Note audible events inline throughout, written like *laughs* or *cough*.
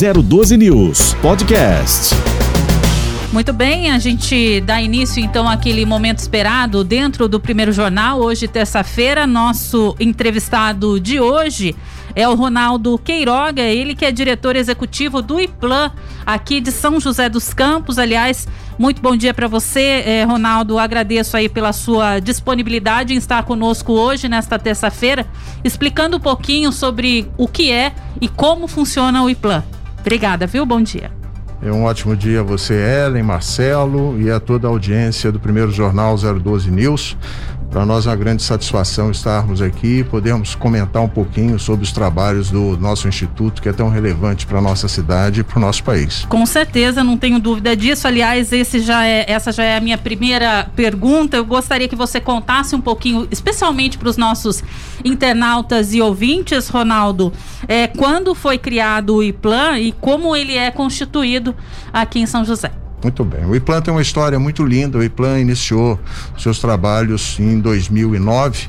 012 News Podcast. Muito bem, a gente dá início então àquele momento esperado dentro do primeiro jornal. Hoje, terça-feira, nosso entrevistado de hoje é o Ronaldo Queiroga, ele que é diretor executivo do IPLAN aqui de São José dos Campos. Aliás, muito bom dia para você, eh, Ronaldo. Agradeço aí pela sua disponibilidade em estar conosco hoje, nesta terça-feira, explicando um pouquinho sobre o que é e como funciona o IPLAN. Obrigada, viu? Bom dia. É um ótimo dia a você, Ellen, Marcelo e a toda a audiência do primeiro jornal 012 News. Para nós é uma grande satisfação estarmos aqui e podermos comentar um pouquinho sobre os trabalhos do nosso instituto, que é tão relevante para a nossa cidade e para o nosso país. Com certeza, não tenho dúvida disso. Aliás, já é, essa já é a minha primeira pergunta. Eu gostaria que você contasse um pouquinho, especialmente para os nossos internautas e ouvintes, Ronaldo, é, quando foi criado o IPLAN e como ele é constituído aqui em São José. Muito bem. O IPLAN tem uma história muito linda. O IPLAN iniciou seus trabalhos em 2009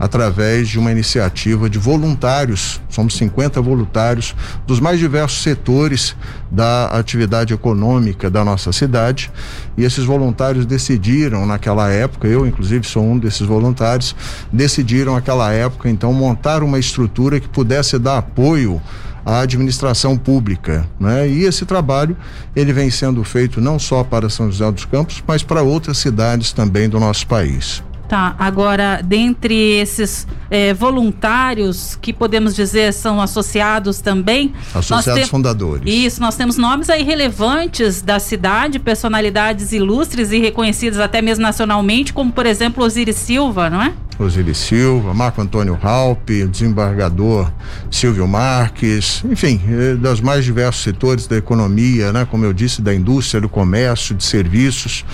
através de uma iniciativa de voluntários, somos 50 voluntários dos mais diversos setores da atividade econômica da nossa cidade. E esses voluntários decidiram naquela época, eu inclusive sou um desses voluntários, decidiram naquela época então montar uma estrutura que pudesse dar apoio à administração pública, né? E esse trabalho ele vem sendo feito não só para São José dos Campos, mas para outras cidades também do nosso país. Tá, agora, dentre esses eh, voluntários que podemos dizer são associados também. Associados fundadores. Isso, nós temos nomes aí relevantes da cidade, personalidades ilustres e reconhecidas até mesmo nacionalmente, como por exemplo Osiris Silva, não é? Osiris Silva, Marco Antônio Raupe, desembargador Silvio Marques, enfim, eh, dos mais diversos setores da economia, né? Como eu disse, da indústria, do comércio, de serviços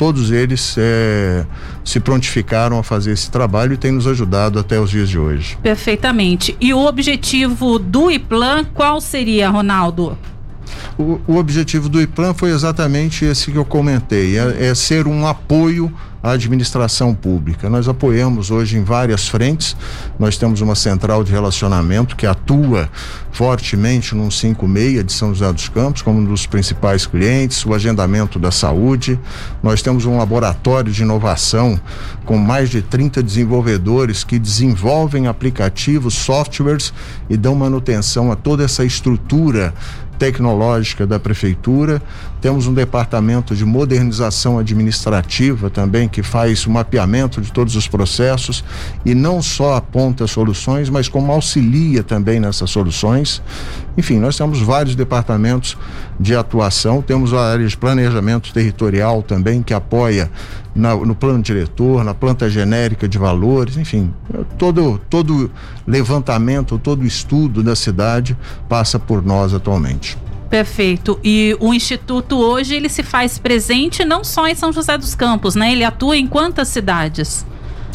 todos eles é, se prontificaram a fazer esse trabalho e têm nos ajudado até os dias de hoje. Perfeitamente. E o objetivo do IPLAN qual seria, Ronaldo? O, o objetivo do IPLAN foi exatamente esse que eu comentei: é, é ser um apoio à administração pública. Nós apoiamos hoje em várias frentes. Nós temos uma central de relacionamento que atua fortemente no 56 de São José dos Campos, como um dos principais clientes, o agendamento da saúde. Nós temos um laboratório de inovação com mais de 30 desenvolvedores que desenvolvem aplicativos, softwares e dão manutenção a toda essa estrutura tecnológica da prefeitura. Temos um departamento de modernização administrativa também que faz o mapeamento de todos os processos e não só aponta soluções, mas como auxilia também nessas soluções. Enfim, nós temos vários departamentos de atuação, temos a área de planejamento territorial também que apoia na, no plano diretor, na planta genérica de valores, enfim, todo todo levantamento, todo estudo da cidade passa por nós atualmente. Perfeito. E o instituto hoje ele se faz presente não só em São José dos Campos, né? Ele atua em quantas cidades?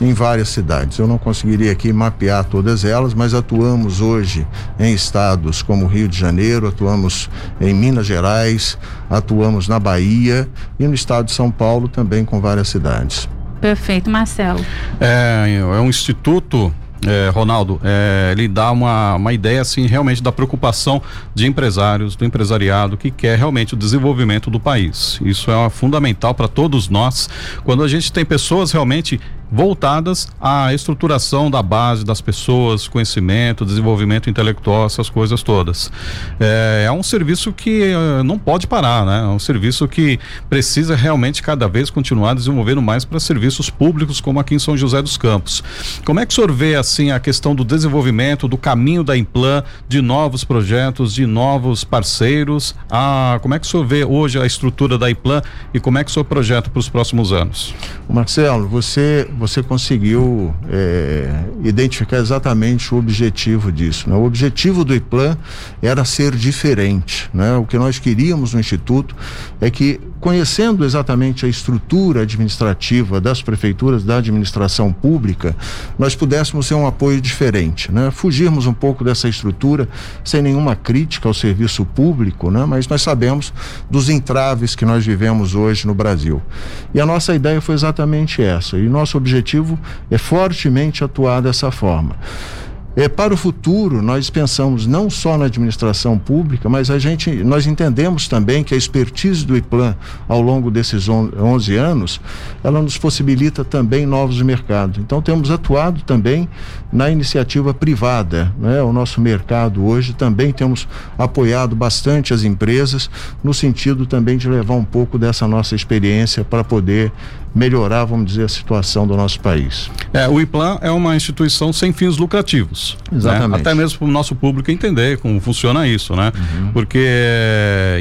em várias cidades. Eu não conseguiria aqui mapear todas elas, mas atuamos hoje em estados como Rio de Janeiro, atuamos em Minas Gerais, atuamos na Bahia e no estado de São Paulo também com várias cidades. Perfeito, Marcelo. É, é um instituto é, Ronaldo, é, ele dá uma, uma ideia assim realmente da preocupação de empresários, do empresariado que quer realmente o desenvolvimento do país. Isso é fundamental para todos nós. Quando a gente tem pessoas realmente voltadas à estruturação da base das pessoas, conhecimento, desenvolvimento intelectual, essas coisas todas. É, é um serviço que uh, não pode parar, né? É um serviço que precisa realmente cada vez continuar desenvolvendo mais para serviços públicos, como aqui em São José dos Campos. Como é que o senhor vê assim a questão do desenvolvimento, do caminho da Implan, de novos projetos, de novos parceiros? Ah, como é que o senhor vê hoje a estrutura da Implan e como é que o senhor projeta para os próximos anos? Marcelo, você você conseguiu é, identificar exatamente o objetivo disso. Né? O objetivo do IPLAN era ser diferente. Né? O que nós queríamos no Instituto é que, conhecendo exatamente a estrutura administrativa das prefeituras, da administração pública, nós pudéssemos ser um apoio diferente. Né? Fugirmos um pouco dessa estrutura, sem nenhuma crítica ao serviço público, né? mas nós sabemos dos entraves que nós vivemos hoje no Brasil. E a nossa ideia foi exatamente essa. E nosso objetivo é fortemente atuar dessa forma. É, para o futuro, nós pensamos não só na administração pública, mas a gente, nós entendemos também que a expertise do IPLAN ao longo desses 11 anos, ela nos possibilita também novos mercados. Então, temos atuado também na iniciativa privada. Né? O nosso mercado hoje também temos apoiado bastante as empresas, no sentido também de levar um pouco dessa nossa experiência para poder melhorar, vamos dizer, a situação do nosso país. É, o IPLAN é uma instituição sem fins lucrativos. Né? Exatamente. Né? Até mesmo para o nosso público entender como funciona isso, né? Uhum. Porque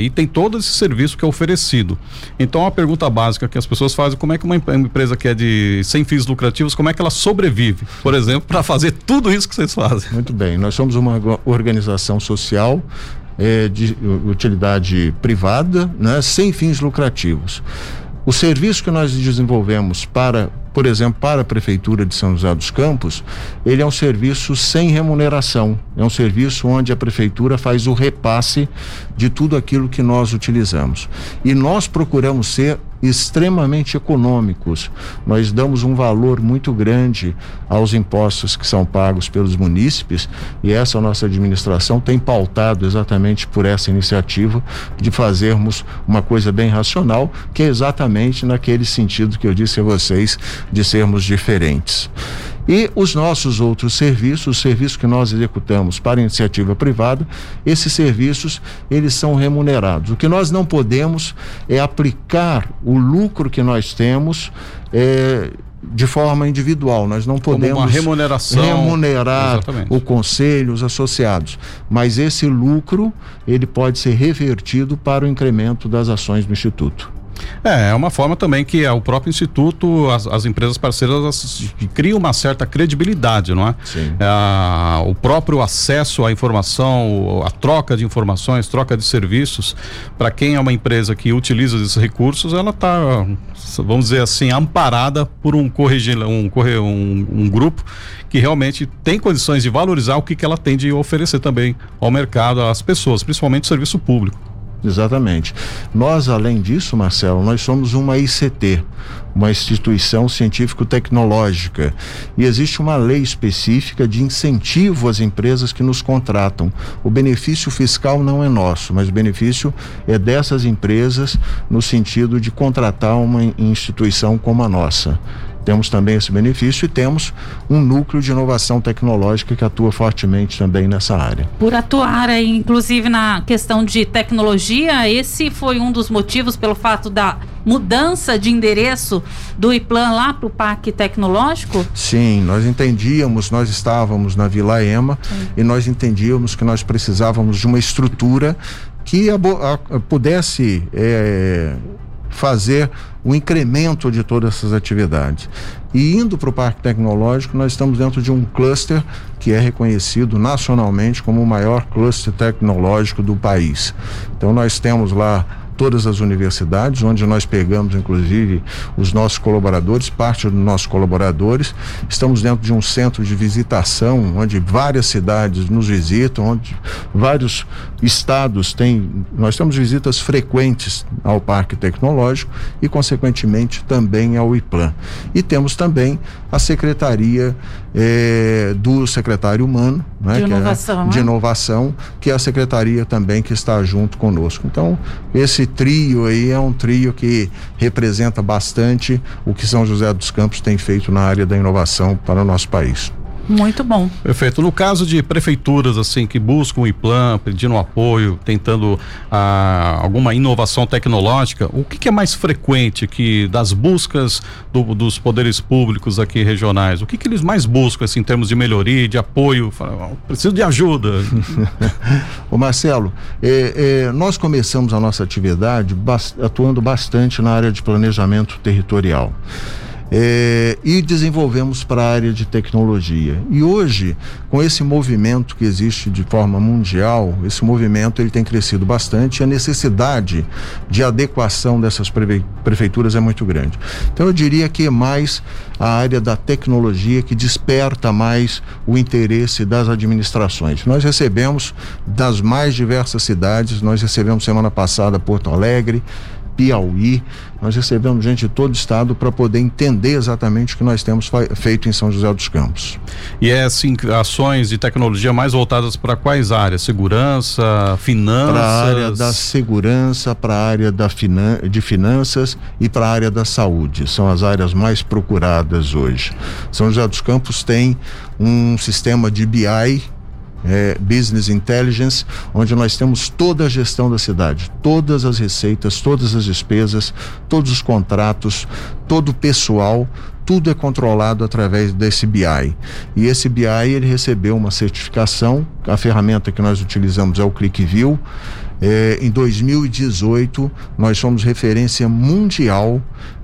e tem todo esse serviço que é oferecido. Então a pergunta básica que as pessoas fazem, como é que uma empresa que é de sem fins lucrativos, como é que ela sobrevive, por exemplo, para fazer tudo isso que vocês fazem? Muito bem, nós somos uma organização social é, de utilidade privada, né, sem fins lucrativos. O serviço que nós desenvolvemos para, por exemplo, para a Prefeitura de São José dos Campos, ele é um serviço sem remuneração. É um serviço onde a Prefeitura faz o repasse de tudo aquilo que nós utilizamos. E nós procuramos ser extremamente econômicos. Nós damos um valor muito grande aos impostos que são pagos pelos munícipes e essa nossa administração tem pautado exatamente por essa iniciativa de fazermos uma coisa bem racional, que é exatamente naquele sentido que eu disse a vocês de sermos diferentes. E os nossos outros serviços, os serviços que nós executamos para iniciativa privada, esses serviços, eles são remunerados. O que nós não podemos é aplicar o lucro que nós temos é, de forma individual. Nós não podemos Como uma remuneração. remunerar Exatamente. o conselho, os associados. Mas esse lucro, ele pode ser revertido para o incremento das ações do Instituto. É, é uma forma também que é o próprio Instituto, as, as empresas parceiras criam uma certa credibilidade, não é? Sim. É, o próprio acesso à informação, a troca de informações, troca de serviços, para quem é uma empresa que utiliza esses recursos, ela está, vamos dizer assim, amparada por um corrigir, um, um, um grupo que realmente tem condições de valorizar o que, que ela tem de oferecer também ao mercado, às pessoas, principalmente o serviço público. Exatamente. Nós, além disso, Marcelo, nós somos uma ICT, uma instituição científico-tecnológica. E existe uma lei específica de incentivo às empresas que nos contratam. O benefício fiscal não é nosso, mas o benefício é dessas empresas no sentido de contratar uma instituição como a nossa. Temos também esse benefício e temos um núcleo de inovação tecnológica que atua fortemente também nessa área. Por atuar, inclusive, na questão de tecnologia, esse foi um dos motivos pelo fato da mudança de endereço do IPLAN lá para o Parque Tecnológico? Sim, nós entendíamos, nós estávamos na Vila Ema Sim. e nós entendíamos que nós precisávamos de uma estrutura que a, a, pudesse é, fazer o incremento de todas essas atividades. E indo para o Parque Tecnológico, nós estamos dentro de um cluster que é reconhecido nacionalmente como o maior cluster tecnológico do país. Então nós temos lá todas as universidades, onde nós pegamos, inclusive, os nossos colaboradores, parte dos nossos colaboradores. Estamos dentro de um centro de visitação, onde várias cidades nos visitam, onde vários estados têm. Nós temos visitas frequentes ao Parque Tecnológico e, consequentemente, também ao IPLAN. E temos também a Secretaria eh, do Secretário Humano, né, de, é inovação, é, de inovação, que é a secretaria também que está junto conosco. Então, esse trio aí é um trio que representa bastante o que São José dos Campos tem feito na área da inovação para o nosso país. Muito bom. Perfeito. No caso de prefeituras assim que buscam o IPLAN, pedindo apoio, tentando ah, alguma inovação tecnológica, o que, que, é mais frequente que das buscas do, dos poderes públicos aqui regionais? O que, que eles mais buscam assim, em termos de melhoria, de apoio? Preciso de ajuda. *laughs* o Marcelo, é, é, nós começamos a nossa atividade atuando bastante na área de planejamento territorial é, e desenvolvemos para a área de tecnologia. E hoje, com esse movimento que existe de forma mundial, esse movimento ele tem crescido bastante e a necessidade de adequação dessas prefeituras é muito grande. Então eu diria que é mais a área da tecnologia que desperta mais o interesse das administrações. Nós recebemos das mais diversas cidades, nós recebemos semana passada Porto Alegre, Piauí. Nós recebemos gente de todo o estado para poder entender exatamente o que nós temos feito em São José dos Campos. E é assim, ações de tecnologia mais voltadas para quais áreas? Segurança, finanças? Para a área da segurança, para a área da finan de finanças e para a área da saúde. São as áreas mais procuradas hoje. São José dos Campos tem um sistema de BI é, Business Intelligence, onde nós temos toda a gestão da cidade, todas as receitas, todas as despesas, todos os contratos, todo o pessoal, tudo é controlado através desse BI. E esse BI ele recebeu uma certificação, a ferramenta que nós utilizamos é o ClickView. É, em 2018, nós somos referência mundial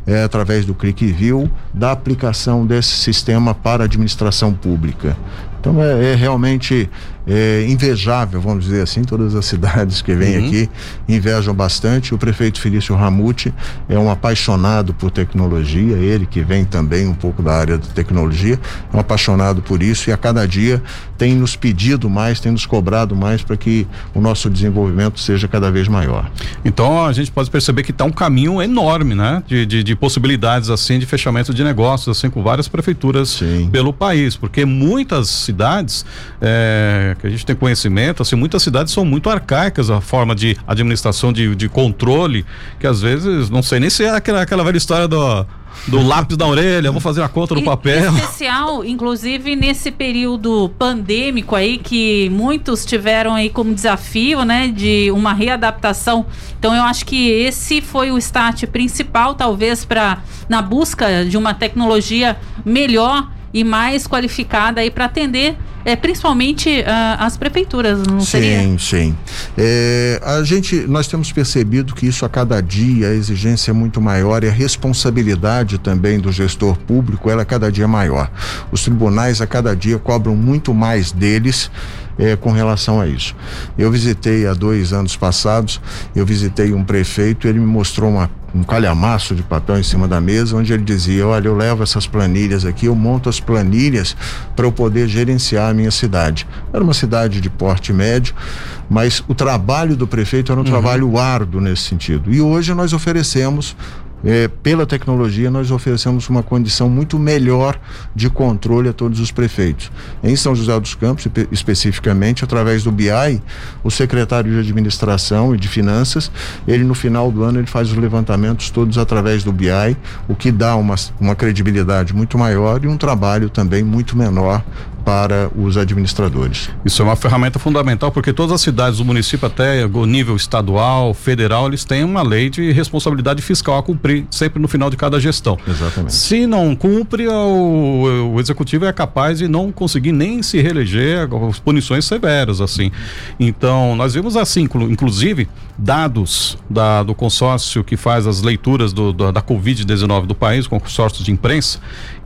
é, através do ClickView da aplicação desse sistema para a administração pública. Então é, é realmente é, invejável, vamos dizer assim, todas as *laughs* cidades que vêm uhum. aqui invejam bastante. O prefeito Felício Ramute é um apaixonado por tecnologia, ele que vem também um pouco da área de tecnologia, é um apaixonado por isso e a cada dia tem nos pedido mais, tem nos cobrado mais para que o nosso desenvolvimento seja cada vez maior. Então a gente pode perceber que está um caminho enorme, né? De, de, de, possibilidades assim de fechamento de negócios, assim, com várias prefeituras Sim. pelo país, porque muitas cidades é, que a gente tem conhecimento, assim, muitas cidades são muito arcaicas a forma de administração, de, de controle, que às vezes, não sei nem se é aquela, aquela velha história do do lápis da orelha, vou fazer a conta no papel. Especial, inclusive nesse período pandêmico aí que muitos tiveram aí como desafio, né, de uma readaptação. Então eu acho que esse foi o start principal, talvez para na busca de uma tecnologia melhor e mais qualificada aí para atender é, principalmente uh, as prefeituras, não sim, seria? Sim, sim. É, a gente, nós temos percebido que isso a cada dia a exigência é muito maior e a responsabilidade também do gestor público ela é cada dia maior. Os tribunais a cada dia cobram muito mais deles é, com relação a isso. Eu visitei há dois anos passados, eu visitei um prefeito, ele me mostrou uma um calhamaço de papel em cima da mesa, onde ele dizia: Olha, eu levo essas planilhas aqui, eu monto as planilhas para eu poder gerenciar a minha cidade. Era uma cidade de porte médio, mas o trabalho do prefeito era um uhum. trabalho árduo nesse sentido. E hoje nós oferecemos é, pela tecnologia, nós oferecemos uma condição muito melhor de controle a todos os prefeitos. Em São José dos Campos, especificamente, através do BI, o secretário de Administração e de Finanças, ele no final do ano ele faz os levantamentos todos através do BI, o que dá uma, uma credibilidade muito maior e um trabalho também muito menor para os administradores. Isso é uma ferramenta fundamental porque todas as cidades do município, até o nível estadual, federal, eles têm uma lei de responsabilidade fiscal a cumprir sempre no final de cada gestão. Exatamente. Se não cumpre, o, o executivo é capaz de não conseguir nem se reeleger, as punições severas, assim. Então, nós vimos assim, inclusive, dados da, do consórcio que faz as leituras do, do, da Covid-19 do país, com consórcio de imprensa,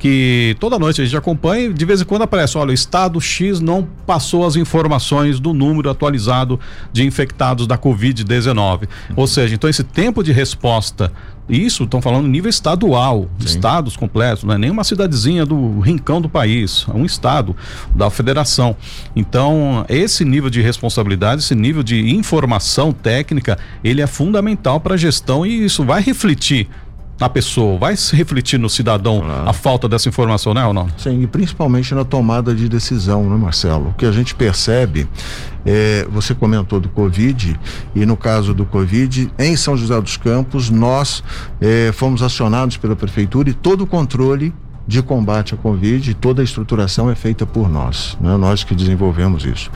que toda noite a gente acompanha e de vez em quando aparece, olha, o estado X não passou as informações do número atualizado de infectados da Covid-19. Uhum. Ou seja, então esse tempo de resposta isso, estão falando nível estadual, Sim. estados completos, não é nem uma cidadezinha do rincão do país, é um estado da federação. Então, esse nível de responsabilidade, esse nível de informação técnica, ele é fundamental para a gestão e isso vai refletir na pessoa, vai se refletir no cidadão a falta dessa informação, né ou não? Sim, e principalmente na tomada de decisão, né, Marcelo? O que a gente percebe, é, você comentou do Covid, e no caso do Covid, em São José dos Campos, nós é, fomos acionados pela prefeitura e todo o controle de combate à Covid, toda a estruturação é feita por nós, né? nós que desenvolvemos isso.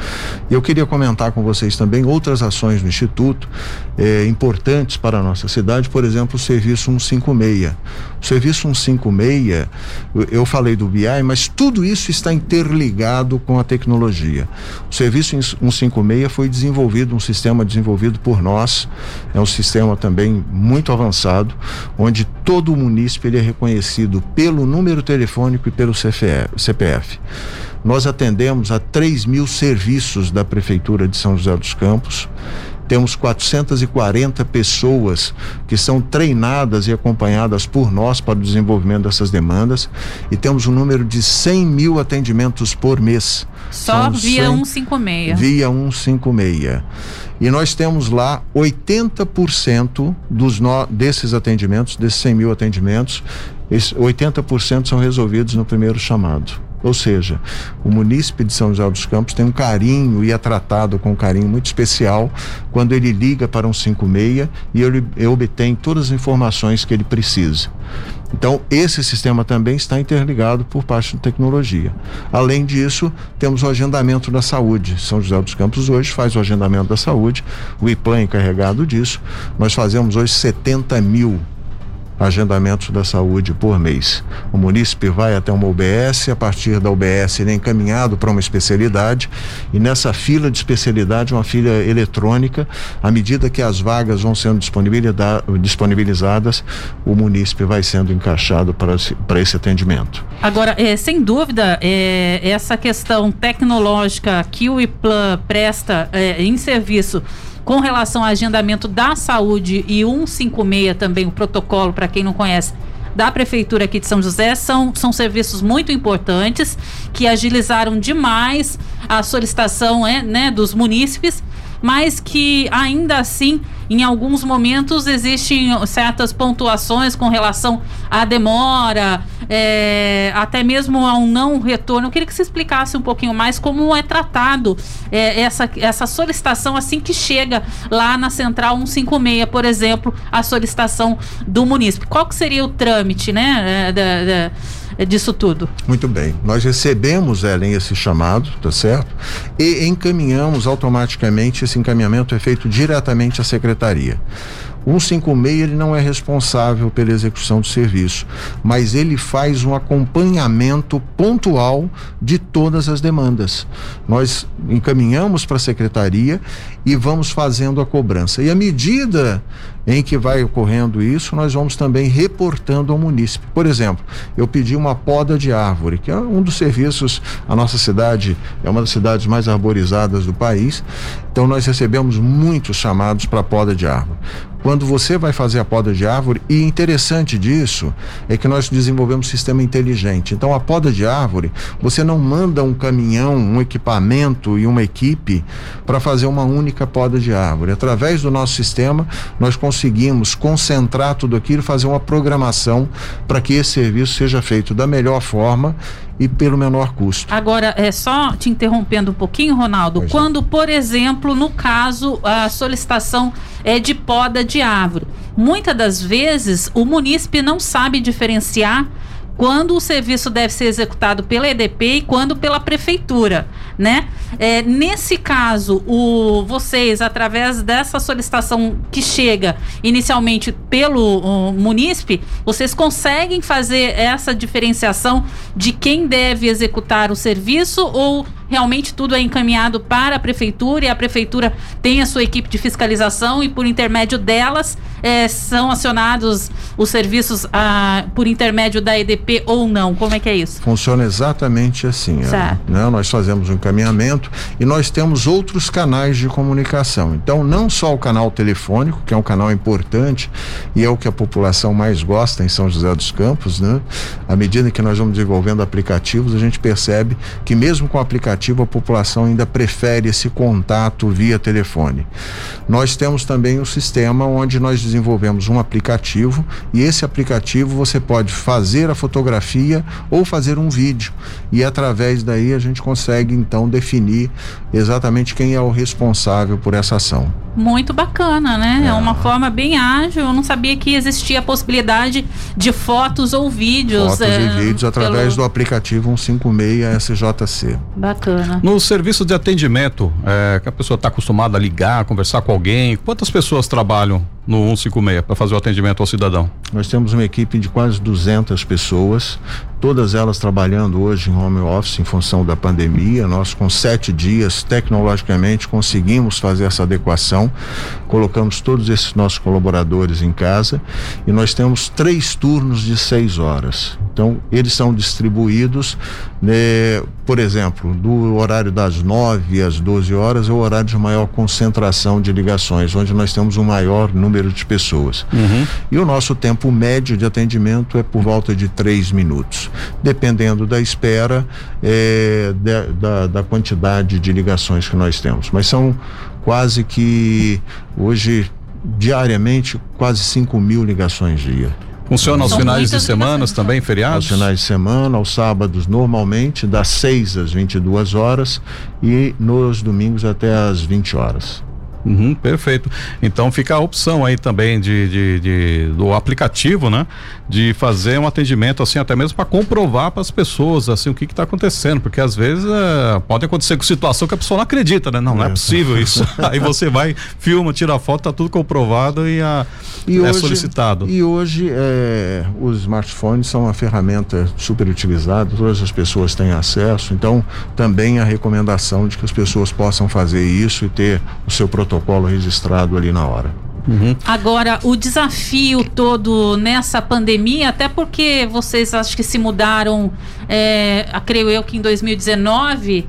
Eu queria comentar com vocês também outras ações no Instituto eh, importantes para a nossa cidade, por exemplo, o Serviço 156. O Serviço 156, eu falei do BI, mas tudo isso está interligado com a tecnologia. O Serviço 156 foi desenvolvido, um sistema desenvolvido por nós, é um sistema também muito avançado, onde todo munícipe ele é reconhecido pelo número número telefônico e pelo CPF. Nós atendemos a 3 mil serviços da Prefeitura de São José dos Campos. Temos 440 pessoas que são treinadas e acompanhadas por nós para o desenvolvimento dessas demandas e temos um número de 100 mil atendimentos por mês. Só São via 100, 156. Via 156. E nós temos lá 80% dos no, desses atendimentos, desses 100 mil atendimentos, 80% são resolvidos no primeiro chamado. Ou seja, o munícipe de São José dos Campos tem um carinho e é tratado com um carinho muito especial quando ele liga para um 56 e ele, ele obtém todas as informações que ele precisa. Então, esse sistema também está interligado por parte da tecnologia. Além disso, temos o agendamento da saúde. São José dos Campos hoje faz o agendamento da saúde, o IPLAN encarregado disso. Nós fazemos hoje 70 mil agendamentos da saúde por mês. O munícipe vai até uma UBS, a partir da UBS ele é encaminhado para uma especialidade e nessa fila de especialidade, uma fila eletrônica, à medida que as vagas vão sendo disponibilizadas, o munícipe vai sendo encaixado para, para esse atendimento. Agora, é, sem dúvida, é, essa questão tecnológica que o IPLAN presta é, em serviço com relação ao agendamento da saúde e 156 também, o protocolo, para quem não conhece, da Prefeitura aqui de São José, são, são serviços muito importantes que agilizaram demais a solicitação é, né, dos munícipes mas que ainda assim, em alguns momentos, existem certas pontuações com relação à demora, é, até mesmo ao não retorno. Eu queria que você explicasse um pouquinho mais como é tratado é, essa, essa solicitação assim que chega lá na Central 156, por exemplo, a solicitação do munícipe. Qual que seria o trâmite, né? É, disso tudo. Muito bem. Nós recebemos, Ellen, esse chamado, tá certo? E encaminhamos automaticamente, esse encaminhamento é feito diretamente à secretaria. 156 ele não é responsável pela execução do serviço, mas ele faz um acompanhamento pontual de todas as demandas. Nós encaminhamos para a secretaria e vamos fazendo a cobrança. E à medida em que vai ocorrendo isso, nós vamos também reportando ao munícipe. Por exemplo, eu pedi uma poda de árvore, que é um dos serviços, a nossa cidade é uma das cidades mais arborizadas do país, então nós recebemos muitos chamados para poda de árvore quando você vai fazer a poda de árvore, e interessante disso é que nós desenvolvemos um sistema inteligente. Então, a poda de árvore, você não manda um caminhão, um equipamento e uma equipe para fazer uma única poda de árvore. Através do nosso sistema, nós conseguimos concentrar tudo aquilo fazer uma programação para que esse serviço seja feito da melhor forma e pelo menor custo. Agora, é só te interrompendo um pouquinho, Ronaldo, pois é. quando, é. por exemplo, no caso, a solicitação é de poda de árvore, muitas das vezes o munícipe não sabe diferenciar quando o serviço deve ser executado pela EDP e quando pela prefeitura, né? É, nesse caso, o, vocês, através dessa solicitação que chega inicialmente pelo munícipe, vocês conseguem fazer essa diferenciação de quem deve executar o serviço ou realmente tudo é encaminhado para a prefeitura e a prefeitura tem a sua equipe de fiscalização e por intermédio delas é, são acionados os serviços ah, por intermédio da EDP ou não? Como é que é isso? Funciona exatamente assim. Certo. Né? Nós fazemos um encaminhamento e nós temos outros canais de comunicação. Então, não só o canal telefônico, que é um canal importante e é o que a população mais gosta em São José dos Campos, né? À medida que nós vamos desenvolvendo aplicativos, a gente percebe que mesmo com o aplicativo a população ainda prefere esse contato via telefone. Nós temos também um sistema onde nós desenvolvemos um aplicativo e esse aplicativo você pode fazer a fotografia ou fazer um vídeo e através daí a gente consegue então definir exatamente quem é o responsável por essa ação. Muito bacana, né? É, é uma forma bem ágil. Eu não sabia que existia a possibilidade de fotos ou vídeos. Fotos é, e vídeos através pelo... do aplicativo 156 SJC. Bacana. No serviço de atendimento, é, que a pessoa está acostumada a ligar, conversar com alguém, quantas pessoas trabalham no 156 para fazer o atendimento ao cidadão? Nós temos uma equipe de quase 200 pessoas todas elas trabalhando hoje em home office em função da pandemia. Nós, com sete dias, tecnologicamente, conseguimos fazer essa adequação, colocamos todos esses nossos colaboradores em casa e nós temos três turnos de seis horas. Então, eles são distribuídos, né, por exemplo, do horário das 9 às 12 horas é o horário de maior concentração de ligações, onde nós temos um maior número de pessoas. Uhum. E o nosso tempo médio de atendimento é por volta de três minutos, dependendo da espera é, de, da, da quantidade de ligações que nós temos. Mas são quase que hoje diariamente quase 5 mil ligações dia. Funciona aos São finais de semana também, feriados? Aos finais de semana, aos sábados normalmente, das 6 às 22 horas e nos domingos até às 20 horas. Uhum, perfeito. Então fica a opção aí também de, de, de, do aplicativo, né? De fazer um atendimento assim, até mesmo para comprovar para as pessoas assim o que está acontecendo, porque às vezes é, pode acontecer com situação que a pessoa não acredita, né? Não, não é, é possível isso. *laughs* aí você vai, filma, tira foto, tá tudo comprovado e, a, e é hoje, solicitado. E hoje é, os smartphones são uma ferramenta super utilizada, todas as pessoas têm acesso, então também a recomendação de que as pessoas possam fazer isso e ter o seu protocolo protocolo registrado ali na hora. Uhum. Agora, o desafio todo nessa pandemia, até porque vocês acho que se mudaram, é, creio eu que em 2019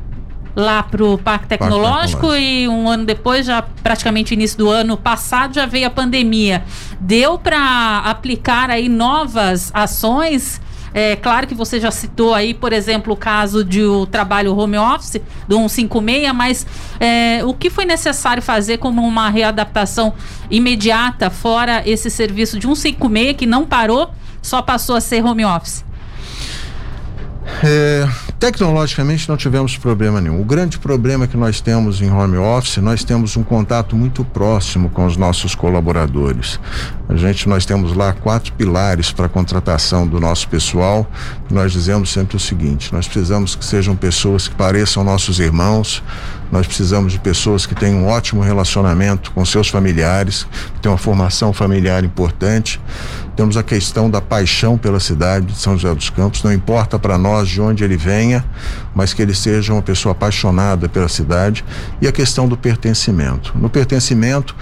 lá para o Parque Tecnológico, Parque Tecnológico e um ano depois, já praticamente início do ano passado, já veio a pandemia. Deu para aplicar aí novas ações é claro que você já citou aí, por exemplo, o caso de o trabalho home office do 156, mas é, o que foi necessário fazer como uma readaptação imediata, fora esse serviço de 156 que não parou, só passou a ser home office? É, tecnologicamente não tivemos problema nenhum. O grande problema que nós temos em home office, nós temos um contato muito próximo com os nossos colaboradores. A gente, nós temos lá quatro pilares para a contratação do nosso pessoal. Nós dizemos sempre o seguinte: nós precisamos que sejam pessoas que pareçam nossos irmãos, nós precisamos de pessoas que tenham um ótimo relacionamento com seus familiares, que tenham uma formação familiar importante. Temos a questão da paixão pela cidade de São José dos Campos, não importa para nós de onde ele venha, mas que ele seja uma pessoa apaixonada pela cidade. E a questão do pertencimento. No pertencimento,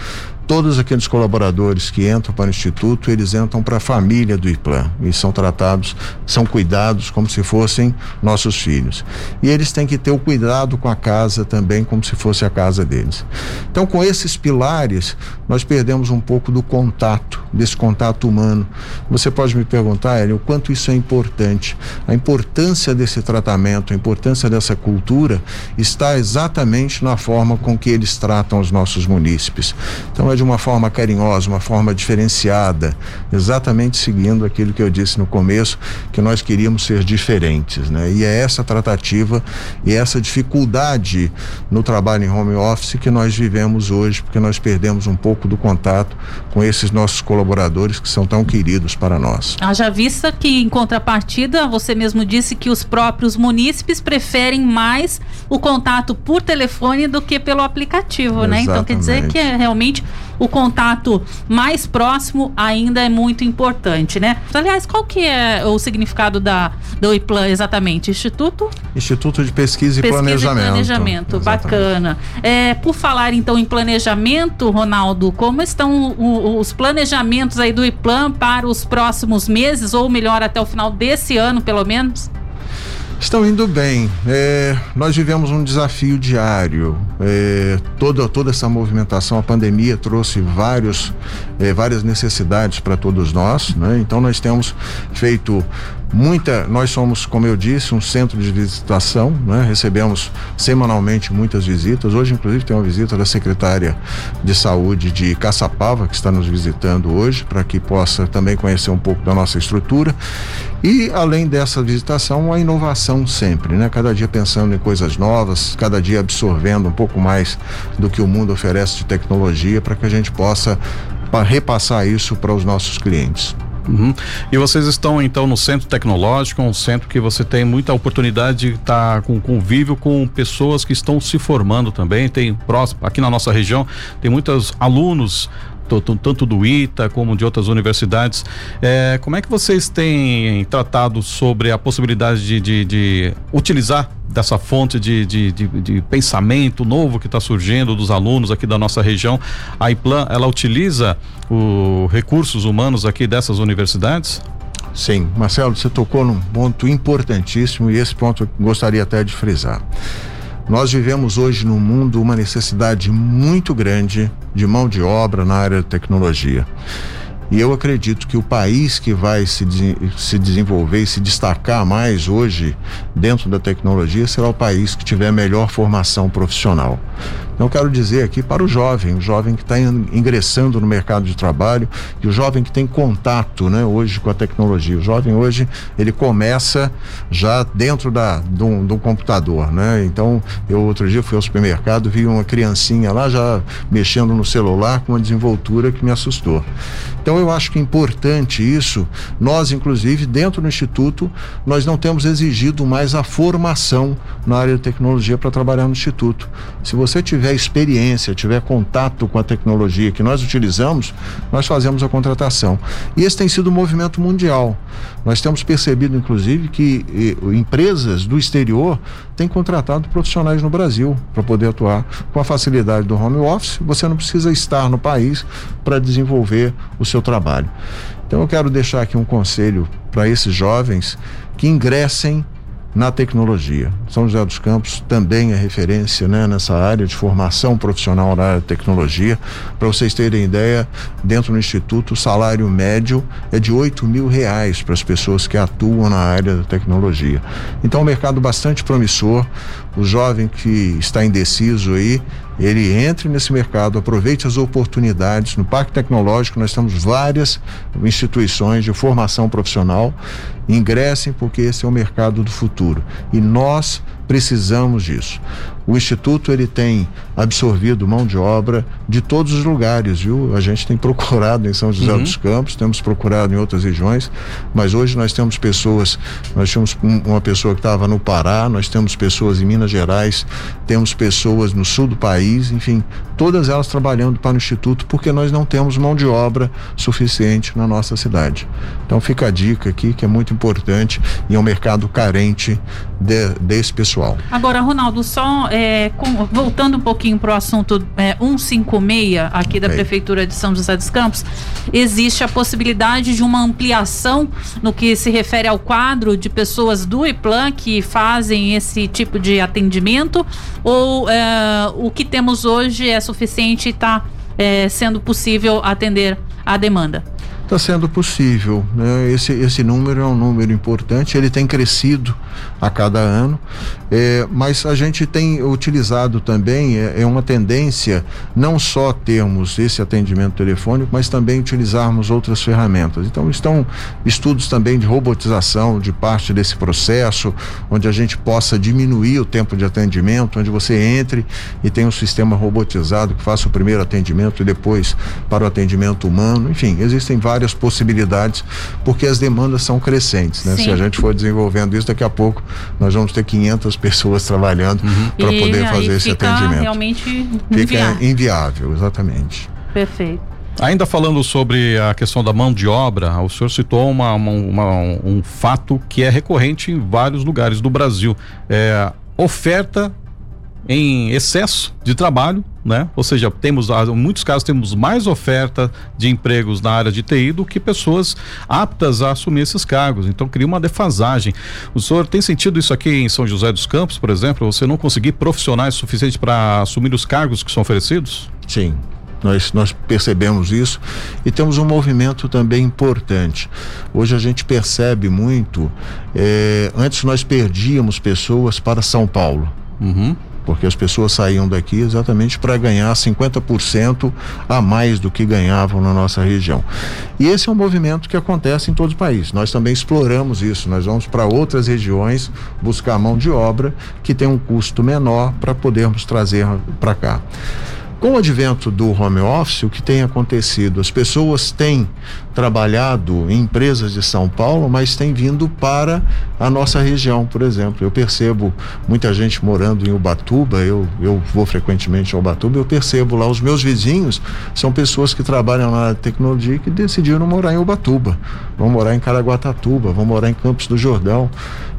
todos aqueles colaboradores que entram para o Instituto, eles entram para a família do IPLAN e são tratados, são cuidados como se fossem nossos filhos. E eles têm que ter o cuidado com a casa também como se fosse a casa deles. Então, com esses pilares, nós perdemos um pouco do contato, desse contato humano. Você pode me perguntar, Hélio, o quanto isso é importante. A importância desse tratamento, a importância dessa cultura está exatamente na forma com que eles tratam os nossos munícipes. Então, é de uma forma carinhosa, uma forma diferenciada, exatamente seguindo aquilo que eu disse no começo, que nós queríamos ser diferentes, né? E é essa tratativa e essa dificuldade no trabalho em home office que nós vivemos hoje, porque nós perdemos um pouco do contato com esses nossos colaboradores que são tão queridos para nós. Haja vista que, em contrapartida, você mesmo disse que os próprios munícipes preferem mais o contato por telefone do que pelo aplicativo, Exatamente. né? Então quer dizer que é realmente o contato mais próximo ainda é muito importante, né? Aliás, qual que é o significado da do IPLAN exatamente? Instituto? Instituto de Pesquisa, Pesquisa e Planejamento. E planejamento, bacana. É, por falar então em planejamento, Ronaldo, como estão os planejamentos aí do IPLAN para os próximos meses, ou melhor, até o final desse ano, pelo menos? Estão indo bem. É, nós vivemos um desafio diário. É, toda, toda essa movimentação, a pandemia trouxe vários, é, várias necessidades para todos nós. Né? Então nós temos feito muita. Nós somos, como eu disse, um centro de visitação. Né? Recebemos semanalmente muitas visitas. Hoje, inclusive, tem uma visita da secretária de saúde de Caçapava que está nos visitando hoje para que possa também conhecer um pouco da nossa estrutura. E além dessa visitação, a inovação sempre, né? Cada dia pensando em coisas novas, cada dia absorvendo um pouco mais do que o mundo oferece de tecnologia para que a gente possa repassar isso para os nossos clientes. Uhum. E vocês estão então no centro tecnológico, um centro que você tem muita oportunidade de estar tá com convívio com pessoas que estão se formando também. Tem próximo aqui na nossa região tem muitos alunos tanto do ITA como de outras universidades. É, como é que vocês têm tratado sobre a possibilidade de, de, de utilizar dessa fonte de, de, de, de pensamento novo que está surgindo dos alunos aqui da nossa região? A IPLAN, ela utiliza os recursos humanos aqui dessas universidades? Sim, Marcelo, você tocou num ponto importantíssimo e esse ponto eu gostaria até de frisar. Nós vivemos hoje no mundo uma necessidade muito grande de mão de obra na área de tecnologia. E eu acredito que o país que vai se, se desenvolver e se destacar mais hoje dentro da tecnologia será o país que tiver melhor formação profissional. Então, quero dizer aqui para o jovem, o jovem que está ingressando no mercado de trabalho e o jovem que tem contato, né, hoje com a tecnologia. O jovem hoje ele começa já dentro da do, do computador, né? Então, eu outro dia fui ao supermercado vi uma criancinha lá já mexendo no celular com uma desenvoltura que me assustou. Então, eu acho que é importante isso. Nós, inclusive, dentro do instituto, nós não temos exigido mais a formação na área de tecnologia para trabalhar no instituto. Se você tiver tiver experiência, tiver contato com a tecnologia que nós utilizamos, nós fazemos a contratação. E esse tem sido um movimento mundial. Nós temos percebido, inclusive, que empresas do exterior têm contratado profissionais no Brasil para poder atuar com a facilidade do home office. Você não precisa estar no país para desenvolver o seu trabalho. Então, eu quero deixar aqui um conselho para esses jovens que ingressem na tecnologia. São José dos Campos também é referência né, nessa área de formação profissional na área de tecnologia. Para vocês terem ideia, dentro do Instituto, o salário médio é de 8 mil reais para as pessoas que atuam na área da tecnologia. Então, é um mercado bastante promissor. O jovem que está indeciso aí, ele entre nesse mercado, aproveite as oportunidades. No Parque Tecnológico nós temos várias instituições de formação profissional. Ingressem porque esse é o mercado do futuro e nós precisamos disso. O instituto ele tem absorvido mão de obra de todos os lugares, viu? A gente tem procurado em São José uhum. dos Campos, temos procurado em outras regiões, mas hoje nós temos pessoas, nós temos uma pessoa que estava no Pará, nós temos pessoas em Minas Gerais, temos pessoas no sul do país, enfim, todas elas trabalhando para o instituto porque nós não temos mão de obra suficiente na nossa cidade. Então fica a dica aqui que é muito importante e é um mercado carente de, desse pessoal. Agora, Ronaldo, só é, com, voltando um pouquinho para o assunto é, 156 aqui da Prefeitura de São José dos Campos, existe a possibilidade de uma ampliação no que se refere ao quadro de pessoas do IPLAN que fazem esse tipo de atendimento ou é, o que temos hoje é suficiente e está é, sendo possível atender a demanda? Está sendo possível. Né? Esse, esse número é um número importante, ele tem crescido a cada ano, é, mas a gente tem utilizado também, é, é, uma tendência não só termos esse atendimento telefônico, mas também utilizarmos outras ferramentas. Então, estão estudos também de robotização de parte desse processo, onde a gente possa diminuir o tempo de atendimento, onde você entre e tem um sistema robotizado que faça o primeiro atendimento e depois para o atendimento humano. Enfim, existem várias possibilidades, porque as demandas são crescentes, né? Se a gente for desenvolvendo isso, daqui a pouco nós vamos ter 500 pessoas trabalhando uhum. para poder fazer esse fica atendimento. realmente inviável. Fica inviável, exatamente. Perfeito. Ainda falando sobre a questão da mão de obra, o senhor citou uma, uma, uma, um fato que é recorrente em vários lugares do Brasil. É, oferta em excesso de trabalho, né? Ou seja, temos, em muitos casos, temos mais oferta de empregos na área de TI do que pessoas aptas a assumir esses cargos. Então, cria uma defasagem. O senhor tem sentido isso aqui em São José dos Campos, por exemplo? Você não conseguir profissionais suficientes para assumir os cargos que são oferecidos? Sim, nós, nós percebemos isso e temos um movimento também importante. Hoje a gente percebe muito. Eh, antes nós perdíamos pessoas para São Paulo. Uhum porque as pessoas saíam daqui exatamente para ganhar 50% a mais do que ganhavam na nossa região. E esse é um movimento que acontece em todo o país. Nós também exploramos isso. Nós vamos para outras regiões buscar mão de obra que tem um custo menor para podermos trazer para cá. Com o advento do home office, o que tem acontecido? As pessoas têm trabalhado em empresas de São Paulo, mas têm vindo para a nossa região, por exemplo. Eu percebo muita gente morando em Ubatuba, eu, eu vou frequentemente a Ubatuba, eu percebo lá os meus vizinhos são pessoas que trabalham na tecnologia e que decidiram morar em Ubatuba, vão morar em Caraguatatuba, vão morar em Campos do Jordão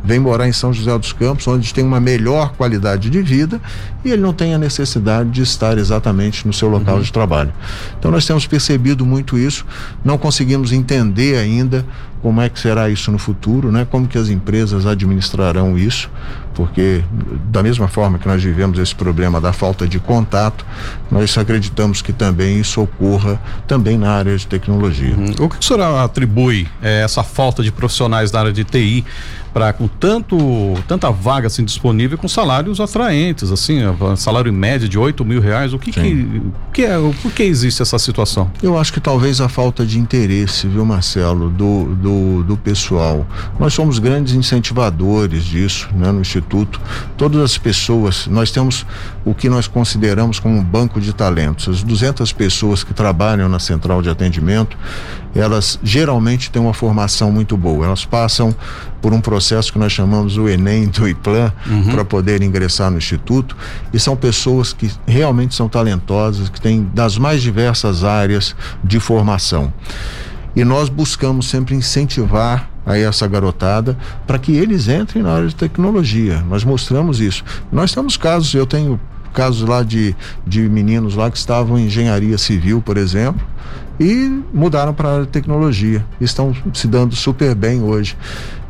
vem morar em São José dos Campos, onde tem uma melhor qualidade de vida e ele não tem a necessidade de estar exatamente no seu local uhum. de trabalho. Então nós temos percebido muito isso, não conseguimos entender ainda como é que será isso no futuro, né? Como que as empresas administrarão isso, porque da mesma forma que nós vivemos esse problema da falta de contato, nós acreditamos que também isso ocorra também na área de tecnologia. Uhum. O que o senhor atribui é, essa falta de profissionais da área de TI para com tanto tanta vaga assim disponível com salários atraentes assim salário médio de oito mil reais o que que, que, é por que existe essa situação? Eu acho que talvez a falta de interesse viu Marcelo do, do, do pessoal. Nós somos grandes incentivadores disso né, no instituto. Todas as pessoas nós temos o que nós consideramos como um banco de talentos. As 200 pessoas que trabalham na central de atendimento elas geralmente têm uma formação muito boa elas passam por um processo que nós chamamos o Enem do IPLAN uhum. para poder ingressar no instituto e são pessoas que realmente são talentosas, que têm das mais diversas áreas de formação. E nós buscamos sempre incentivar a essa garotada para que eles entrem na área de tecnologia. Nós mostramos isso. Nós temos casos, eu tenho casos lá de, de meninos lá que estavam em engenharia civil, por exemplo, e mudaram para a tecnologia. Estão se dando super bem hoje.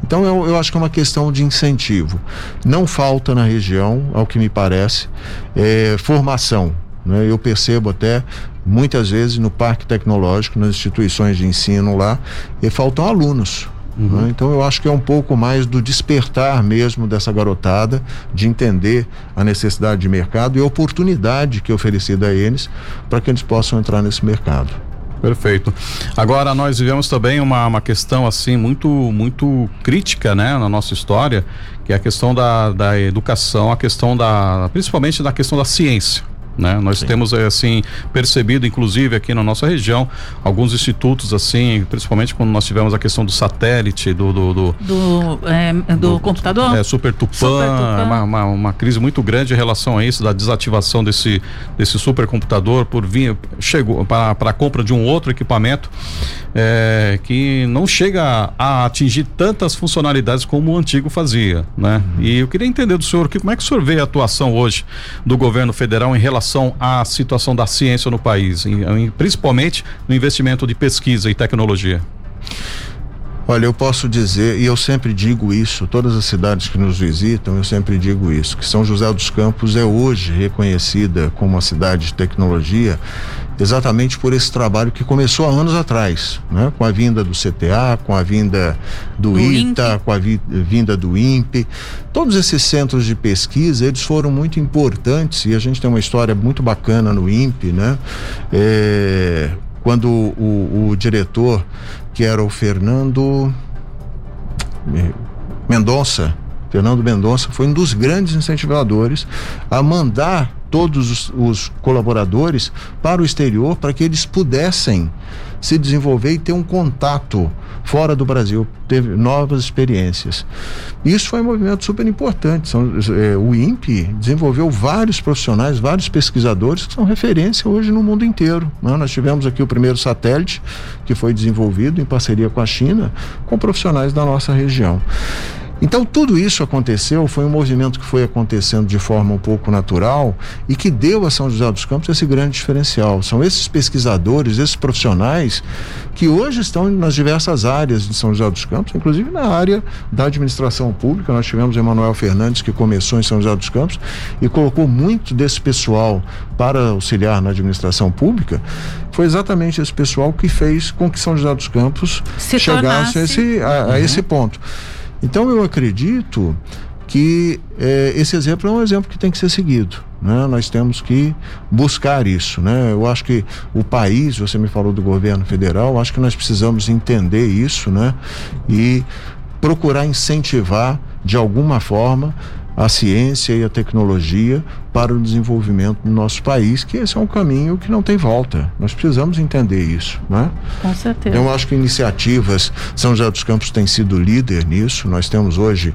Então eu, eu acho que é uma questão de incentivo. Não falta na região, ao que me parece, é, formação. Né? Eu percebo até muitas vezes no parque tecnológico, nas instituições de ensino lá, e faltam alunos. Uhum. Né? Então eu acho que é um pouco mais do despertar mesmo dessa garotada, de entender a necessidade de mercado e a oportunidade que é oferecida a eles para que eles possam entrar nesse mercado. Perfeito. Agora nós vivemos também uma, uma questão assim muito muito crítica, né, na nossa história, que é a questão da, da educação, a questão da principalmente da questão da ciência. Né? Nós Sim. temos eh, assim percebido, inclusive aqui na nossa região, alguns institutos assim, principalmente quando nós tivemos a questão do satélite, do do do, do, é, do, do computador, é, Super Tupã, super Tupã. Uma, uma, uma, crise muito grande em relação a isso, da desativação desse desse supercomputador por vir chegou para para a compra de um outro equipamento é, que não chega a atingir tantas funcionalidades como o antigo fazia, né? Uhum. E eu queria entender do senhor que como é que o senhor vê a atuação hoje do governo federal em relação relação à situação da ciência no país, principalmente no investimento de pesquisa e tecnologia? Olha, eu posso dizer, e eu sempre digo isso, todas as cidades que nos visitam, eu sempre digo isso, que São José dos Campos é hoje reconhecida como uma cidade de tecnologia exatamente por esse trabalho que começou há anos atrás, né? com a vinda do CTA, com a vinda do, do ITA, INPE. com a vi, vinda do INPE. Todos esses centros de pesquisa, eles foram muito importantes e a gente tem uma história muito bacana no INPE, né? É, quando o, o, diretor, que era o Fernando Mendonça, Fernando Mendonça foi um dos grandes incentivadores a mandar todos os, os, colaboradores para o exterior para que eles pudessem se desenvolver e ter um contato fora do Brasil, teve novas experiências. Isso foi um movimento super importante. São, é, o INPE desenvolveu vários profissionais, vários pesquisadores que são referência hoje no mundo inteiro. Né? Nós tivemos aqui o primeiro satélite que foi desenvolvido em parceria com a China, com profissionais da nossa região. Então tudo isso aconteceu, foi um movimento que foi acontecendo de forma um pouco natural e que deu a São José dos Campos esse grande diferencial. São esses pesquisadores, esses profissionais que hoje estão nas diversas áreas de São José dos Campos, inclusive na área da administração pública. Nós tivemos Emanuel Fernandes que começou em São José dos Campos e colocou muito desse pessoal para auxiliar na administração pública. Foi exatamente esse pessoal que fez com que São José dos Campos Se chegasse a esse, a, a uhum. esse ponto. Então eu acredito que eh, esse exemplo é um exemplo que tem que ser seguido. Né? Nós temos que buscar isso. Né? Eu acho que o país, você me falou do governo federal, acho que nós precisamos entender isso né? e procurar incentivar de alguma forma a ciência e a tecnologia para o desenvolvimento do nosso país, que esse é um caminho que não tem volta. Nós precisamos entender isso, né? Com certeza. Eu acho que iniciativas, São José dos Campos tem sido líder nisso. Nós temos hoje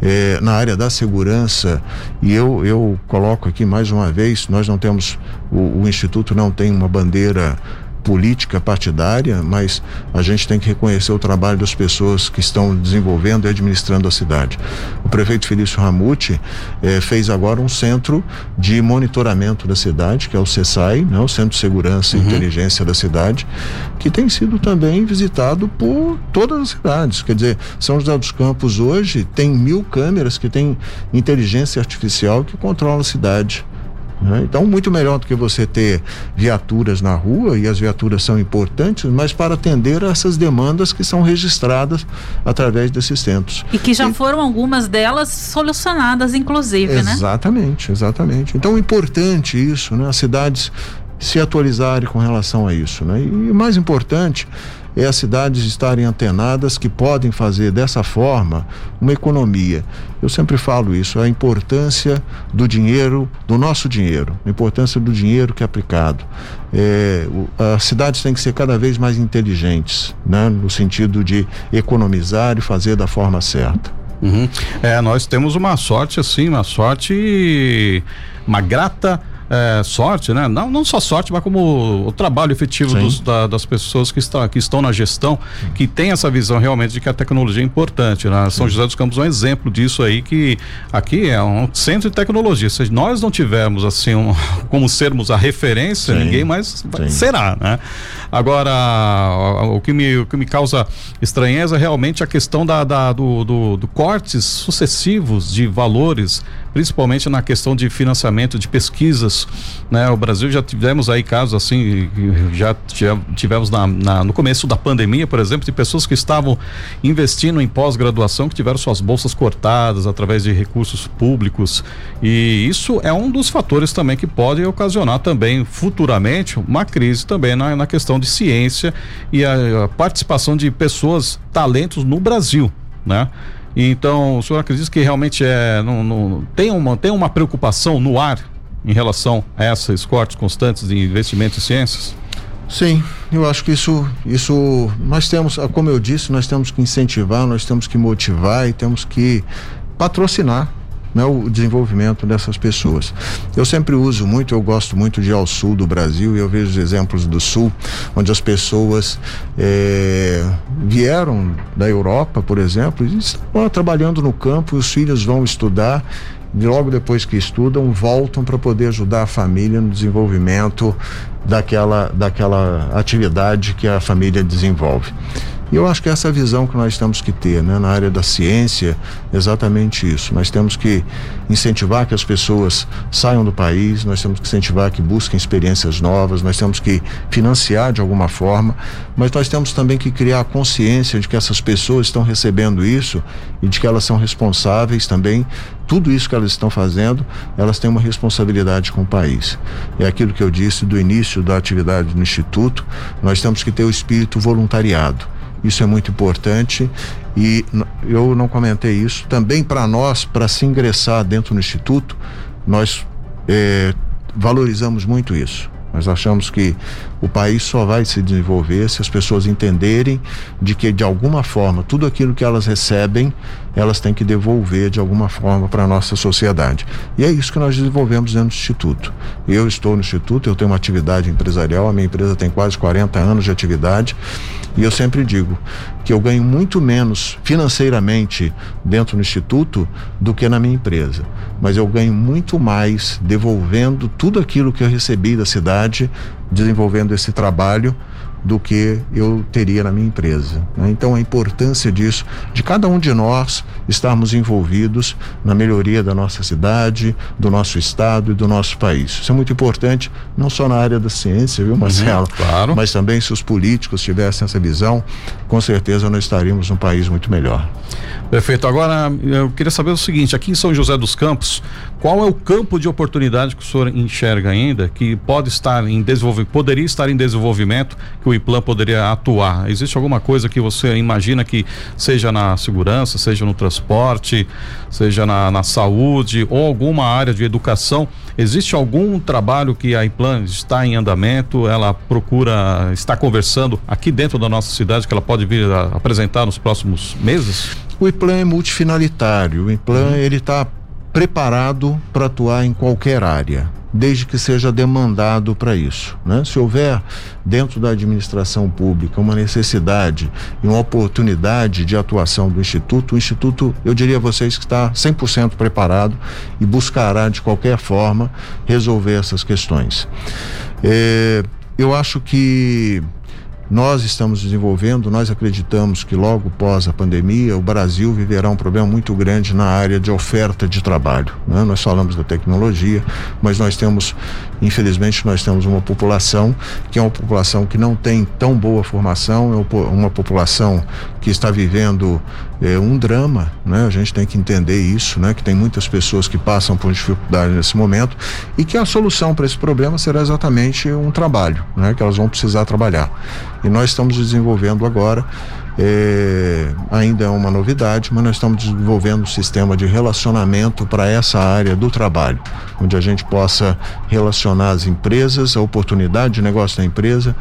eh, na área da segurança e eu eu coloco aqui mais uma vez, nós não temos o, o instituto não tem uma bandeira política partidária, mas a gente tem que reconhecer o trabalho das pessoas que estão desenvolvendo e administrando a cidade. O prefeito Felício Ramute eh, fez agora um centro de monitoramento da cidade, que é o CESAI, né, o Centro de Segurança uhum. e Inteligência da cidade, que tem sido também visitado por todas as cidades. Quer dizer, São José dos Campos hoje tem mil câmeras que têm inteligência artificial que controlam a cidade. Né? Então, muito melhor do que você ter viaturas na rua, e as viaturas são importantes, mas para atender a essas demandas que são registradas através desses centros. E que já e... foram algumas delas solucionadas, inclusive, exatamente, né? Exatamente, exatamente. Então, é importante isso, né? As cidades se atualizarem com relação a isso, né? E o mais importante é as cidades estarem antenadas que podem fazer dessa forma uma economia. Eu sempre falo isso, a importância do dinheiro, do nosso dinheiro, a importância do dinheiro que é aplicado. É, as cidades têm que ser cada vez mais inteligentes, né, no sentido de economizar e fazer da forma certa. Uhum. É, nós temos uma sorte assim, uma sorte, uma grata é, sorte, né? Não, não só sorte, mas como o trabalho efetivo dos, da, das pessoas que, está, que estão na gestão, que tem essa visão realmente de que a tecnologia é importante. Né? São José dos Campos é um exemplo disso aí, que aqui é um centro de tecnologia. Se nós não tivermos assim, um, *laughs* como sermos a referência, Sim. ninguém mais será, né? Agora, o que me, o que me causa estranheza é realmente a questão da, da do, do, do cortes sucessivos de valores principalmente na questão de financiamento de pesquisas, né? O Brasil já tivemos aí casos assim, já tivemos na, na, no começo da pandemia, por exemplo, de pessoas que estavam investindo em pós-graduação que tiveram suas bolsas cortadas através de recursos públicos e isso é um dos fatores também que pode ocasionar também futuramente uma crise também na, na questão de ciência e a, a participação de pessoas, talentos no Brasil, né? Então, o senhor acredita que realmente é, não, não, tem, uma, tem uma preocupação no ar em relação a esses cortes constantes de investimento em ciências? Sim, eu acho que isso, isso nós temos, como eu disse, nós temos que incentivar, nós temos que motivar e temos que patrocinar né, o desenvolvimento dessas pessoas. Eu sempre uso muito, eu gosto muito de ir ao sul do Brasil e eu vejo os exemplos do sul, onde as pessoas é, vieram da Europa, por exemplo, e estão trabalhando no campo, os filhos vão estudar logo depois que estudam, voltam para poder ajudar a família no desenvolvimento daquela, daquela atividade que a família desenvolve. E eu acho que essa visão que nós temos que ter, né, na área da ciência, exatamente isso. Nós temos que incentivar que as pessoas saiam do país, nós temos que incentivar que busquem experiências novas, nós temos que financiar de alguma forma, mas nós temos também que criar a consciência de que essas pessoas estão recebendo isso e de que elas são responsáveis também. Tudo isso que elas estão fazendo, elas têm uma responsabilidade com o país. É aquilo que eu disse do início da atividade do Instituto, nós temos que ter o espírito voluntariado. Isso é muito importante e eu não comentei isso. Também para nós, para se ingressar dentro do Instituto, nós é, valorizamos muito isso. Nós achamos que o país só vai se desenvolver se as pessoas entenderem de que, de alguma forma, tudo aquilo que elas recebem, elas têm que devolver de alguma forma para a nossa sociedade. E é isso que nós desenvolvemos dentro do Instituto. Eu estou no Instituto, eu tenho uma atividade empresarial, a minha empresa tem quase 40 anos de atividade, e eu sempre digo que eu ganho muito menos financeiramente dentro do Instituto do que na minha empresa. Mas eu ganho muito mais devolvendo tudo aquilo que eu recebi da cidade, desenvolvendo esse trabalho do que eu teria na minha empresa. Né? Então, a importância disso, de cada um de nós estarmos envolvidos na melhoria da nossa cidade, do nosso estado e do nosso país. Isso é muito importante, não só na área da ciência, viu, uhum, Marcelo? Uhum, claro. Mas também se os políticos tivessem essa visão, com certeza nós estaríamos num país muito melhor. Perfeito. Agora, eu queria saber o seguinte: aqui em São José dos Campos, qual é o campo de oportunidade que o senhor enxerga ainda, que pode estar em desenvolvimento, poderia estar em desenvolvimento, que o IPLAN poderia atuar? Existe alguma coisa que você imagina que seja na segurança, seja no transporte, seja na, na saúde ou alguma área de educação? Existe algum trabalho que a IPLAN está em andamento? Ela procura, está conversando aqui dentro da nossa cidade que ela pode vir a apresentar nos próximos meses? O IPLAN é multifinalitário. O IPLAN uhum. ele está preparado para atuar em qualquer área, desde que seja demandado para isso. Né? Se houver dentro da administração pública uma necessidade e uma oportunidade de atuação do Instituto, o Instituto, eu diria a vocês que está 100% preparado e buscará de qualquer forma resolver essas questões. É, eu acho que nós estamos desenvolvendo, nós acreditamos que logo pós a pandemia o Brasil viverá um problema muito grande na área de oferta de trabalho. Né? Nós falamos da tecnologia, mas nós temos, infelizmente, nós temos uma população que é uma população que não tem tão boa formação, é uma população que está vivendo é, um drama, né? A gente tem que entender isso, né? Que tem muitas pessoas que passam por dificuldade nesse momento e que a solução para esse problema será exatamente um trabalho, né? Que elas vão precisar trabalhar. E nós estamos desenvolvendo agora é, ainda é uma novidade, mas nós estamos desenvolvendo um sistema de relacionamento para essa área do trabalho, onde a gente possa relacionar as empresas, a oportunidade de negócio da empresa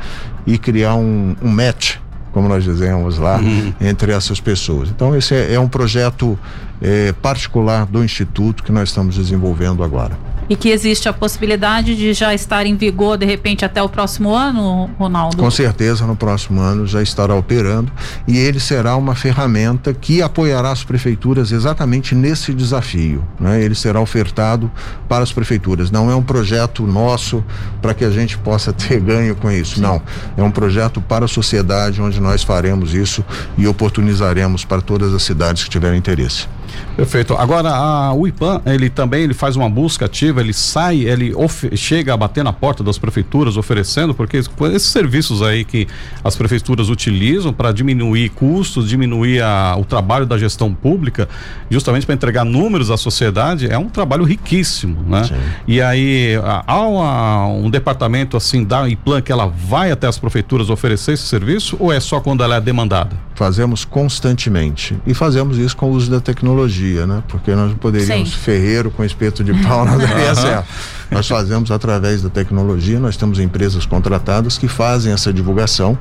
e criar um, um match como nós dizemos lá, uhum. entre essas pessoas. Então, esse é, é um projeto é, particular do Instituto que nós estamos desenvolvendo agora e que existe a possibilidade de já estar em vigor de repente até o próximo ano, Ronaldo? Com certeza, no próximo ano já estará operando e ele será uma ferramenta que apoiará as prefeituras exatamente nesse desafio. Né? Ele será ofertado para as prefeituras. Não é um projeto nosso para que a gente possa *laughs* ter ganho com isso. Sim. Não. É um projeto para a sociedade onde nós faremos isso e oportunizaremos para todas as cidades que tiverem interesse. Perfeito. Agora, a, o IPAN, ele também ele faz uma busca ativa, ele sai, ele chega a bater na porta das prefeituras oferecendo, porque esses serviços aí que as prefeituras utilizam para diminuir custos, diminuir a, o trabalho da gestão pública, justamente para entregar números à sociedade, é um trabalho riquíssimo, né? Sim. E aí, há uma, um departamento assim da IPLAN que ela vai até as prefeituras oferecer esse serviço ou é só quando ela é demandada? Fazemos constantemente e fazemos isso com o uso da tecnologia né? Porque nós não poderíamos Sim. ferreiro com espeto de pau, não daria certo. *laughs* Nós fazemos através da tecnologia, nós temos empresas contratadas que fazem essa divulgação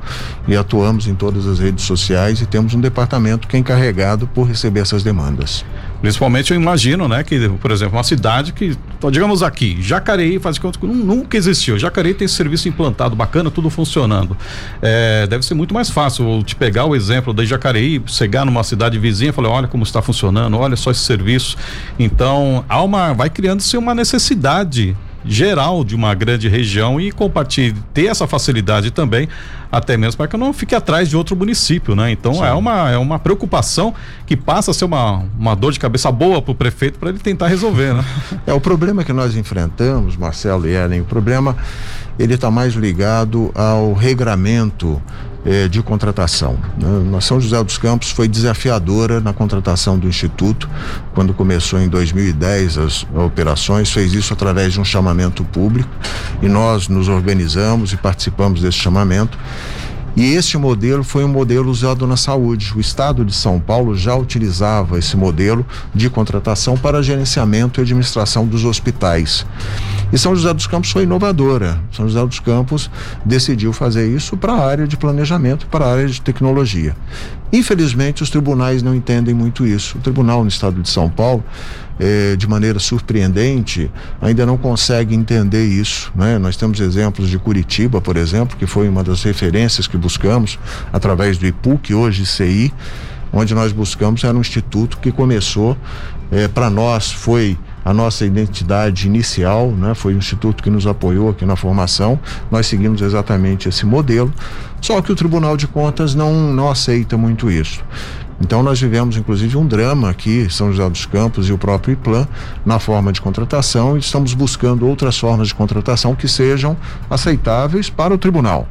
e atuamos em todas as redes sociais e temos um departamento que é encarregado por receber essas demandas. Principalmente eu imagino, né, que, por exemplo, uma cidade que, digamos aqui, Jacareí faz conta que nunca existiu. Jacareí tem serviço implantado bacana, tudo funcionando. É, deve ser muito mais fácil te pegar o exemplo da Jacareí, chegar numa cidade vizinha e falar, olha como está funcionando, olha só esse serviço. Então, há uma, vai criando-se uma necessidade geral de uma grande região e compartilhar, ter essa facilidade também, até mesmo para que eu não fique atrás de outro município, né? Então é uma, é uma preocupação que passa a ser uma, uma dor de cabeça boa para o prefeito para ele tentar resolver, né? *laughs* É, o problema que nós enfrentamos, Marcelo e Ellen, o problema ele está mais ligado ao regramento eh, de contratação. Né? São José dos Campos foi desafiadora na contratação do Instituto, quando começou em 2010 as operações, fez isso através de um chamamento público e nós nos organizamos e participamos desse chamamento. E este modelo foi um modelo usado na saúde. O estado de São Paulo já utilizava esse modelo de contratação para gerenciamento e administração dos hospitais. E São José dos Campos foi inovadora. São José dos Campos decidiu fazer isso para a área de planejamento, para a área de tecnologia. Infelizmente, os tribunais não entendem muito isso. O tribunal no estado de São Paulo eh, de maneira surpreendente, ainda não consegue entender isso. Né? Nós temos exemplos de Curitiba, por exemplo, que foi uma das referências que buscamos através do IPUC, hoje CI, onde nós buscamos, era um instituto que começou, eh, para nós, foi a nossa identidade inicial, né? Foi o instituto que nos apoiou aqui na formação. Nós seguimos exatamente esse modelo, só que o Tribunal de Contas não não aceita muito isso. Então nós vivemos inclusive um drama aqui, São José dos Campos e o próprio IPLAN, na forma de contratação e estamos buscando outras formas de contratação que sejam aceitáveis para o tribunal.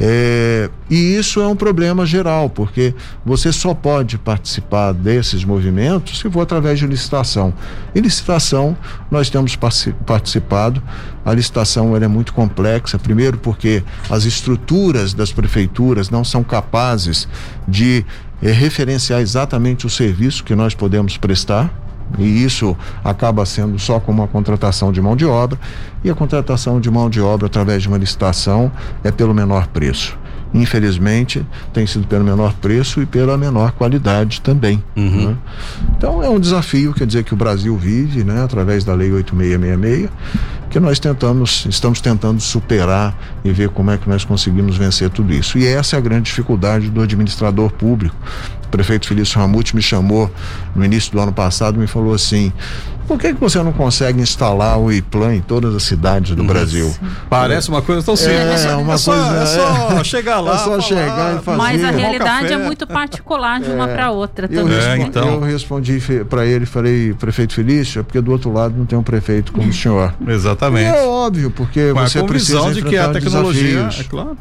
É, e isso é um problema geral, porque você só pode participar desses movimentos se for através de licitação. E licitação, nós temos participado. A licitação é muito complexa, primeiro porque as estruturas das prefeituras não são capazes de é, referenciar exatamente o serviço que nós podemos prestar. E isso acaba sendo só com uma contratação de mão de obra. E a contratação de mão de obra através de uma licitação é pelo menor preço. Infelizmente, tem sido pelo menor preço e pela menor qualidade também. Uhum. Né? Então é um desafio, quer dizer, que o Brasil vive, né, através da Lei 8666, que nós tentamos, estamos tentando superar e ver como é que nós conseguimos vencer tudo isso. E essa é a grande dificuldade do administrador público. O prefeito Felício Ramute me chamou no início do ano passado e me falou assim: por que, que você não consegue instalar o IPLAN em todas as cidades do Brasil? Parece uma coisa tão simples. É, é, uma é, só, coisa, é só *laughs* chegar lá. É só chegar e fazer. Mas a realidade é muito particular de uma é. para outra eu também. Respondi, é, então. Eu respondi para ele, falei, prefeito Felício, é porque do outro lado não tem um prefeito como o senhor. Exatamente. E é óbvio, porque Mas você precisa de que a tecnologia, desafios. é claro.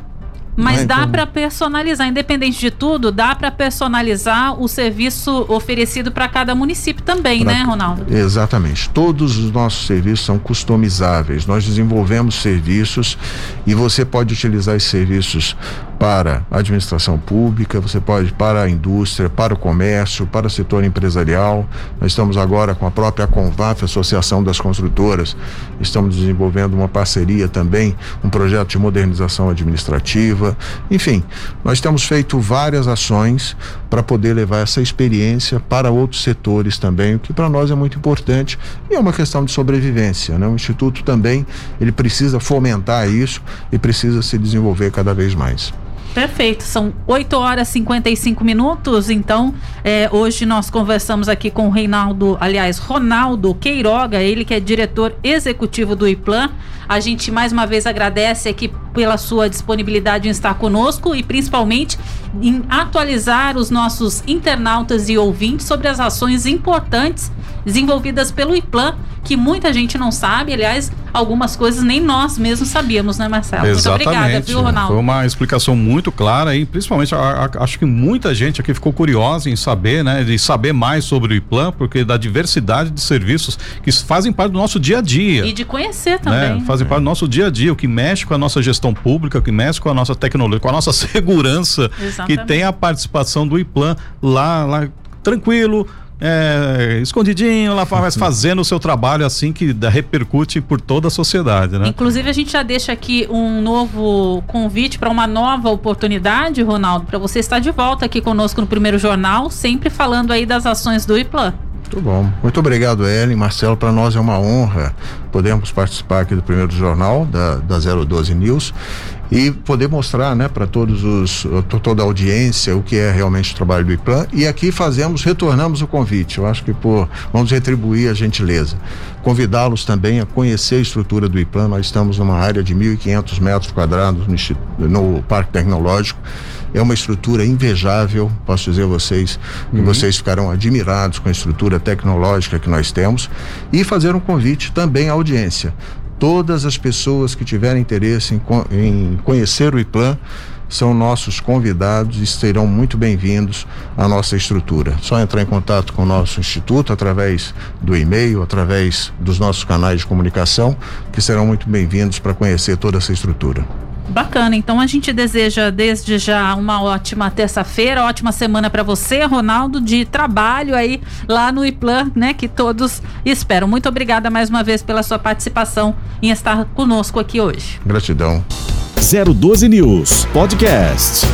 Mas dá então... para personalizar, independente de tudo, dá para personalizar o serviço oferecido para cada município também, pra... né, Ronaldo? Exatamente. Todos os nossos serviços são customizáveis. Nós desenvolvemos serviços e você pode utilizar esses serviços para a administração pública, você pode para a indústria, para o comércio, para o setor empresarial. Nós estamos agora com a própria Convaf, Associação das Construtoras, estamos desenvolvendo uma parceria também, um projeto de modernização administrativa enfim, nós temos feito várias ações para poder levar essa experiência para outros setores também, o que para nós é muito importante e é uma questão de sobrevivência. Né? O Instituto também ele precisa fomentar isso e precisa se desenvolver cada vez mais. Perfeito, são 8 horas e 55 minutos. Então, é, hoje nós conversamos aqui com o Reinaldo, aliás, Ronaldo Queiroga, ele que é diretor executivo do IPLAN. A gente mais uma vez agradece aqui pela sua disponibilidade em estar conosco e principalmente em atualizar os nossos internautas e ouvintes sobre as ações importantes desenvolvidas pelo IPLAN, que muita gente não sabe, aliás, algumas coisas nem nós mesmos sabíamos, né, Marcelo? Exatamente. Muito obrigada, viu, Ronaldo? Foi uma explicação muito clara e principalmente a, a, acho que muita gente aqui ficou curiosa em saber, né, de saber mais sobre o IPLAN, porque da diversidade de serviços que fazem parte do nosso dia a dia. E de conhecer também. Né? Fazem parte do nosso dia a dia, o que mexe com a nossa gestão pública, o que mexe com a nossa tecnologia, com a nossa *laughs* segurança, Exatamente. que tem a participação do IPLAN lá, lá tranquilo, é, escondidinho lá, mas fazendo o seu trabalho assim que repercute por toda a sociedade, né? Inclusive a gente já deixa aqui um novo convite para uma nova oportunidade, Ronaldo, para você estar de volta aqui conosco no primeiro jornal, sempre falando aí das ações do IPLAN. Muito bom. Muito obrigado, Ellen. Marcelo, para nós é uma honra podermos participar aqui do primeiro jornal da, da 012 News e poder mostrar, né, para todos os toda a audiência o que é realmente o trabalho do IPLAN e aqui fazemos, retornamos o convite. Eu acho que por vamos retribuir a gentileza. Convidá-los também a conhecer a estrutura do IPLAN. Nós estamos numa área de 1.500 metros quadrados no, no Parque Tecnológico é uma estrutura invejável, posso dizer a vocês, que uhum. vocês ficarão admirados com a estrutura tecnológica que nós temos e fazer um convite também à audiência. Todas as pessoas que tiverem interesse em, em conhecer o IPLAN são nossos convidados e serão muito bem-vindos à nossa estrutura. Só entrar em contato com o nosso instituto através do e-mail, através dos nossos canais de comunicação, que serão muito bem-vindos para conhecer toda essa estrutura. Bacana, então a gente deseja desde já uma ótima terça-feira, ótima semana para você, Ronaldo, de trabalho aí lá no IPLAN, né, que todos esperam. Muito obrigada mais uma vez pela sua participação em estar conosco aqui hoje. Gratidão. 012 News Podcast.